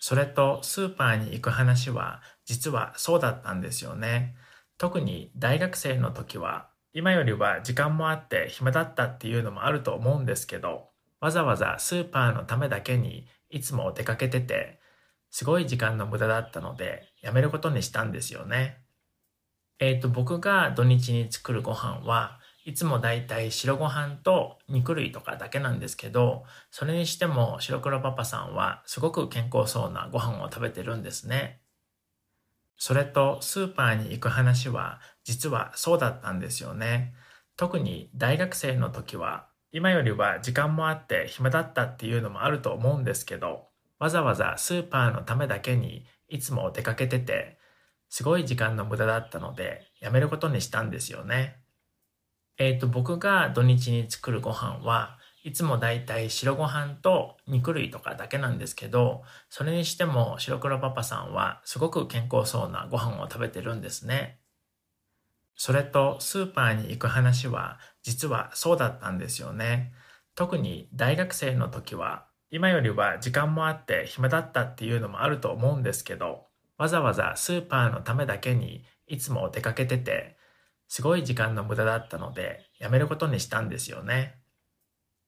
それとスーパーに行く話は実はそうだったんですよね。特に大学生の時は今よりは時間もあって暇だったっていうのもあると思うんですけどわざわざスーパーのためだけにいつも出かけててすごい時間の無駄だったのでやめることにしたんですよね。えっ、ー、と僕が土日に作るご飯はいつもだいたい白ご飯と肉類とかだけなんですけどそれにしても白黒パパさんはすごく健康そうなご飯を食べてるんですね。それとスーパーに行く話は実はそうだったんですよね。特に大学生の時は今よりは時間もあって暇だったっていうのもあると思うんですけどわざわざスーパーのためだけにいつも出かけててすごい時間の無駄だったのでやめることにしたんですよね。えっ、ー、と僕が土日に作るご飯はいつもだいたい白ご飯と肉類とかだけなんですけど、それにしても白黒パパさんはすごく健康そうなご飯を食べてるんですね。それとスーパーに行く話は実はそうだったんですよね。特に大学生の時は今よりは時間もあって暇だったっていうのもあると思うんですけど、わざわざスーパーのためだけにいつも出かけてて、すごい時間の無駄だったのでやめることにしたんですよね。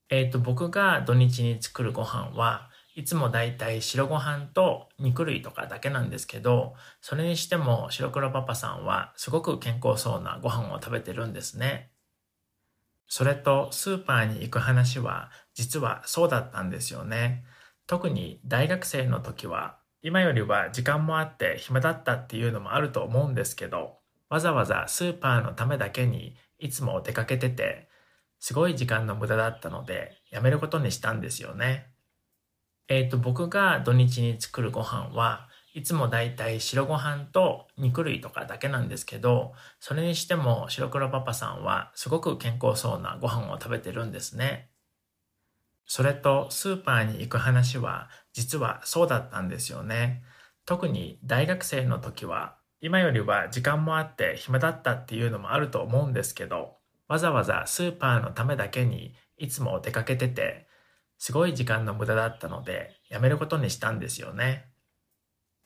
えっ、ー、と、僕が土日に作るご飯はいつもだいたい白ご飯と肉類とかだけなんですけど、それにしても白黒パパさんはすごく健康そうなご飯を食べてるんですね。それとスーパーに行く話は実はそうだったんですよね。特に大学生の時は今よりは時間もあって暇だったっていうのもあると思うんですけど、わざわざスーパーのためだけにいつも出かけててすごい時間の無駄だったのでやめることにしたんですよね。えっ、ー、と僕が土日に作るご飯はいつもだいたい白ご飯と肉類とかだけなんですけどそれにしても白黒パパさんはすごく健康そうなご飯を食べてるんですね。それとスーパーに行く話は実はそうだったんですよね。特に大学生の時は今よりは時間もあって暇だったっていうのもあると思うんですけどわざわざスーパーのためだけにいつも出かけてて、すごい時間の無駄だったのでやめることにしたんですよね。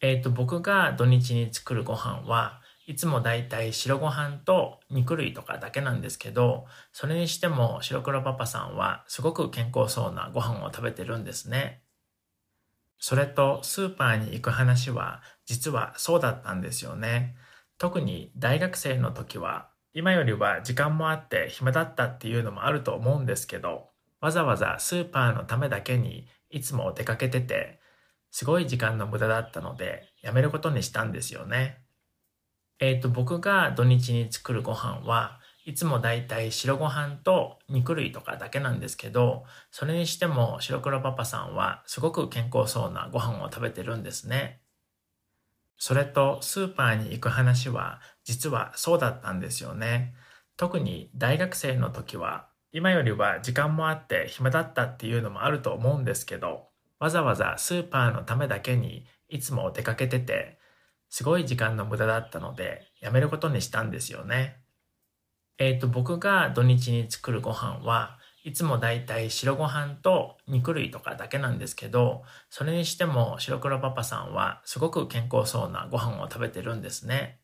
えっ、ー、と、僕が土日に作るご飯はいつもだいたい白ご飯と肉類とかだけなんですけど、それにしても白黒パパさんはすごく健康そうなご飯を食べてるんですね。それとスーパーに行く話は実はそうだったんですよね。特に大学生の時は今よりは時間もあって暇だったっていうのもあると思うんですけど、わざわざスーパーのためだけにいつも出かけてて、すごい時間の無駄だったのでやめることにしたんですよね。えっ、ー、と、僕が土日に作るご飯はいつもだいたい白ご飯と肉類とかだけなんですけど、それにしても白黒パパさんはすごく健康そうなご飯を食べてるんですね。それとスーパーに行く話は実はそうだったんですよね。特に大学生の時は今よりは時間もあって暇だったっていうのもあると思うんですけどわざわざスーパーのためだけにいつも出かけててすごい時間の無駄だったのでやめることにしたんですよね。えっ、ー、と僕が土日に作るご飯はいつもだいたい白ご飯と肉類とかだけなんですけど、それにしても白黒パパさんはすごく健康そうなご飯を食べてるんですね。